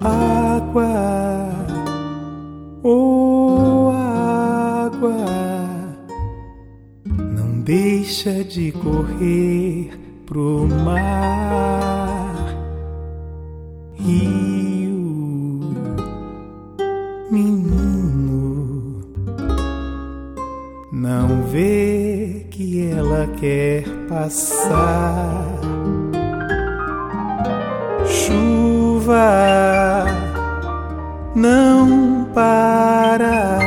Água, oh água, não deixa de correr pro mar, rio, menino, não vê que ela quer passar. Chuva não para.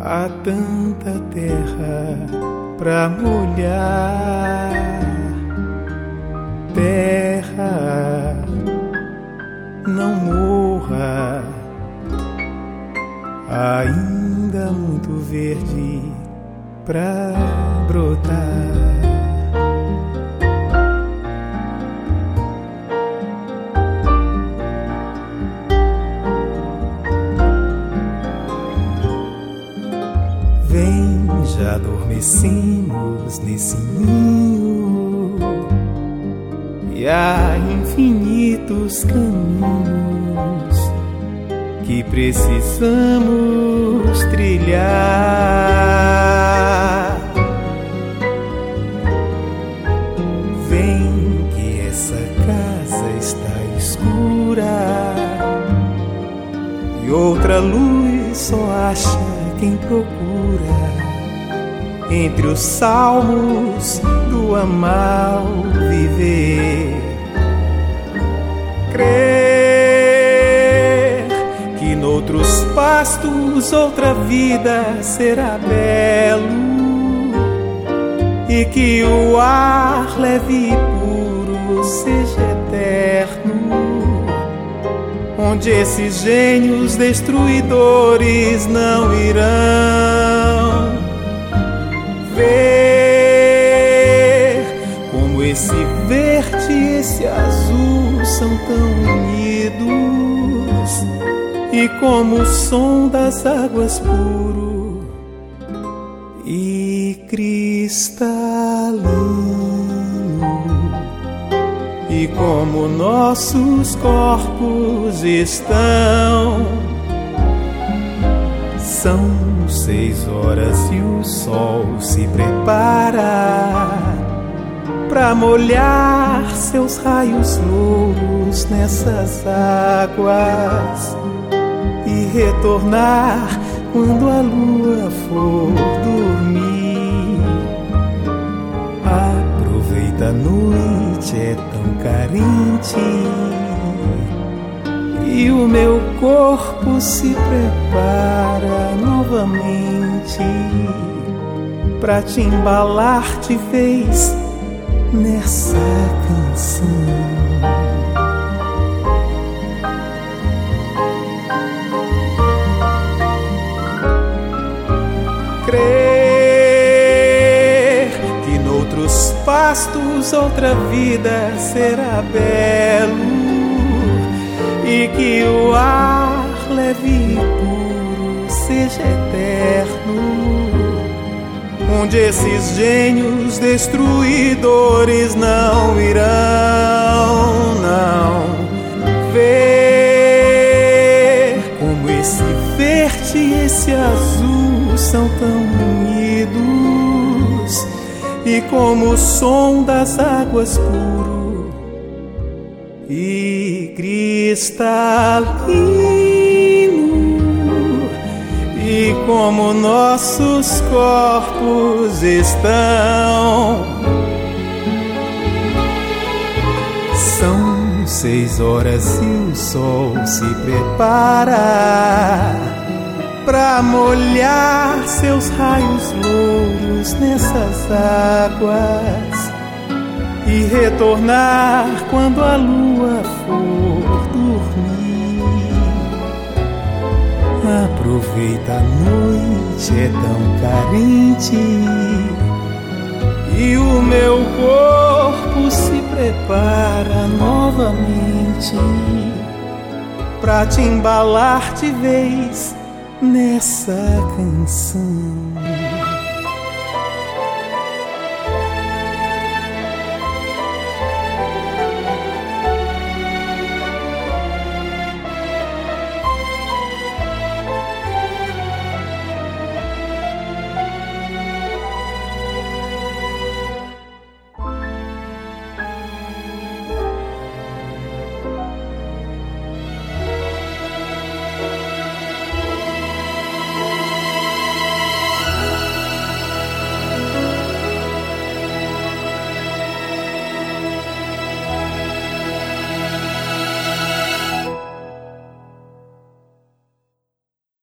Há tanta terra pra molhar. Terra, não morra. Ainda muito verde pra brotar. Adormecemos nesse ninho e há infinitos caminhos que precisamos trilhar. Vem que essa casa está escura e outra luz só acha quem procura entre os salmos do amal viver. Crer que noutros pastos outra vida será belo e que o ar leve e puro seja eterno, onde esses gênios destruidores não irão e como o som das águas puro e cristalino. E como nossos corpos estão. São seis horas e o sol se prepara para molhar seus raios louros nessas águas retornar quando a lua for dormir. Aproveita a noite, é tão carente e o meu corpo se prepara novamente para te embalar de vez nessa canção. Pastos outra vida será belo. E que o ar leve e puro seja eterno, onde esses gênios destruidores não irão, não ver como esse verde e esse azul são tão unidos e como o som das águas puro e cristalino, e como nossos corpos estão. São seis horas e o sol se prepara para molhar seus raios louros nessas águas e retornar quando a lua for dormir. Aproveita a noite, é tão carente. E o meu corpo se prepara novamente para te embalar de vez nessa canção.